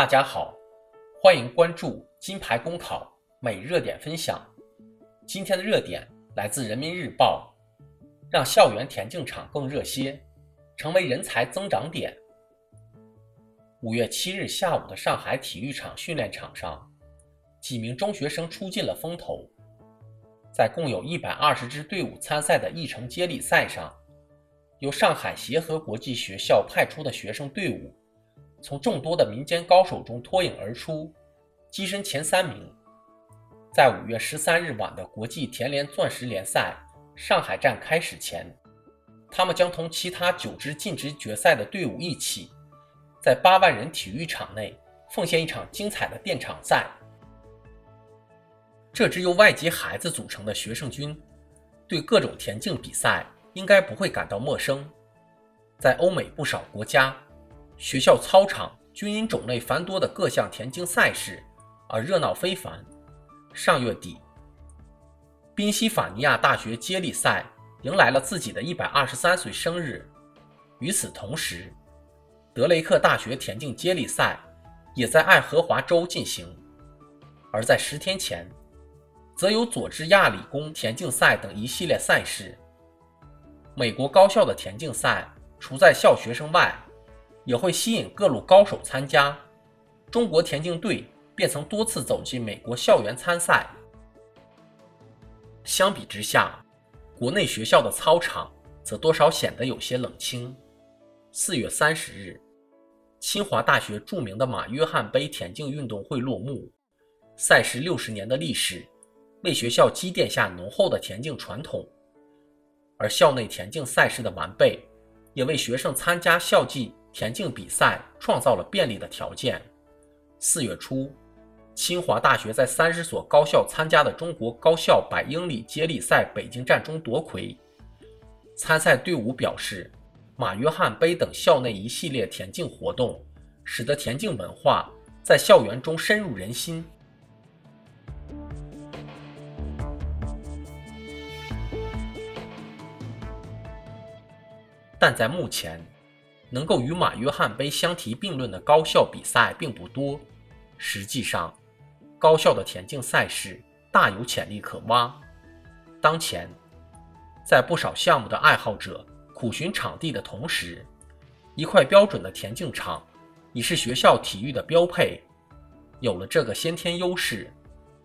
大家好，欢迎关注金牌公考每日热点分享。今天的热点来自人民日报，让校园田径场更热些，成为人才增长点。五月七日下午的上海体育场训练场上，几名中学生出尽了风头，在共有一百二十支队伍参赛的一城接力赛上，由上海协和国际学校派出的学生队伍。从众多的民间高手中脱颖而出，跻身前三名。在五月十三日晚的国际田联钻石联赛上海站开始前，他们将同其他九支晋级决赛的队伍一起，在八万人体育场内奉献一场精彩的电场赛。这支由外籍孩子组成的学生军，对各种田径比赛应该不会感到陌生。在欧美不少国家。学校操场均因种类繁多的各项田径赛事而热闹非凡。上月底，宾夕法尼亚大学接力赛迎来了自己的一百二十三岁生日。与此同时，德雷克大学田径接力赛也在爱荷华州进行。而在十天前，则有佐治亚理工田径赛等一系列赛事。美国高校的田径赛，除在校学生外，也会吸引各路高手参加。中国田径队便曾多次走进美国校园参赛。相比之下，国内学校的操场则多少显得有些冷清。四月三十日，清华大学著名的马约翰杯田径运动会落幕。赛事六十年的历史，为学校积淀下浓厚的田径传统，而校内田径赛事的完备，也为学生参加校际。田径比赛创造了便利的条件。四月初，清华大学在三十所高校参加的中国高校百英里接力赛北京站中夺魁。参赛队伍表示，马约翰杯等校内一系列田径活动，使得田径文化在校园中深入人心。但在目前。能够与马约翰杯相提并论的高校比赛并不多。实际上，高校的田径赛事大有潜力可挖。当前，在不少项目的爱好者苦寻场地的同时，一块标准的田径场已是学校体育的标配。有了这个先天优势，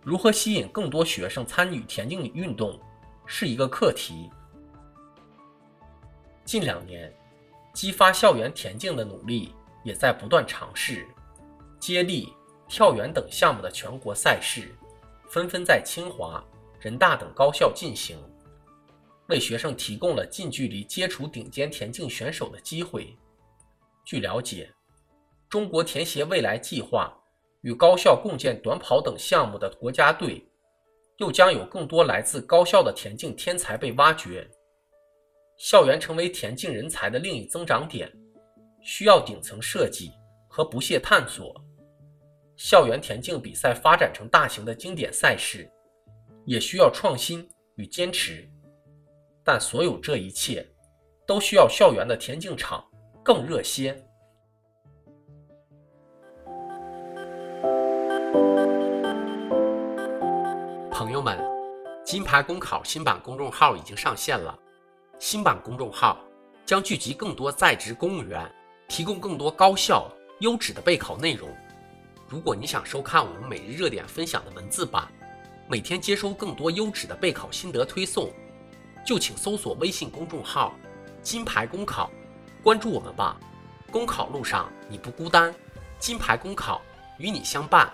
如何吸引更多学生参与田径运动，是一个课题。近两年。激发校园田径的努力也在不断尝试，接力、跳远等项目的全国赛事纷纷在清华、人大等高校进行，为学生提供了近距离接触顶尖田径选手的机会。据了解，中国田协未来计划与高校共建短跑等项目的国家队，又将有更多来自高校的田径天才被挖掘。校园成为田径人才的另一增长点，需要顶层设计和不懈探索。校园田径比赛发展成大型的经典赛事，也需要创新与坚持。但所有这一切，都需要校园的田径场更热些。朋友们，金牌公考新版公众号已经上线了。新版公众号将聚集更多在职公务员，提供更多高效优质的备考内容。如果你想收看我们每日热点分享的文字版，每天接收更多优质的备考心得推送，就请搜索微信公众号“金牌公考”，关注我们吧。公考路上你不孤单，金牌公考与你相伴。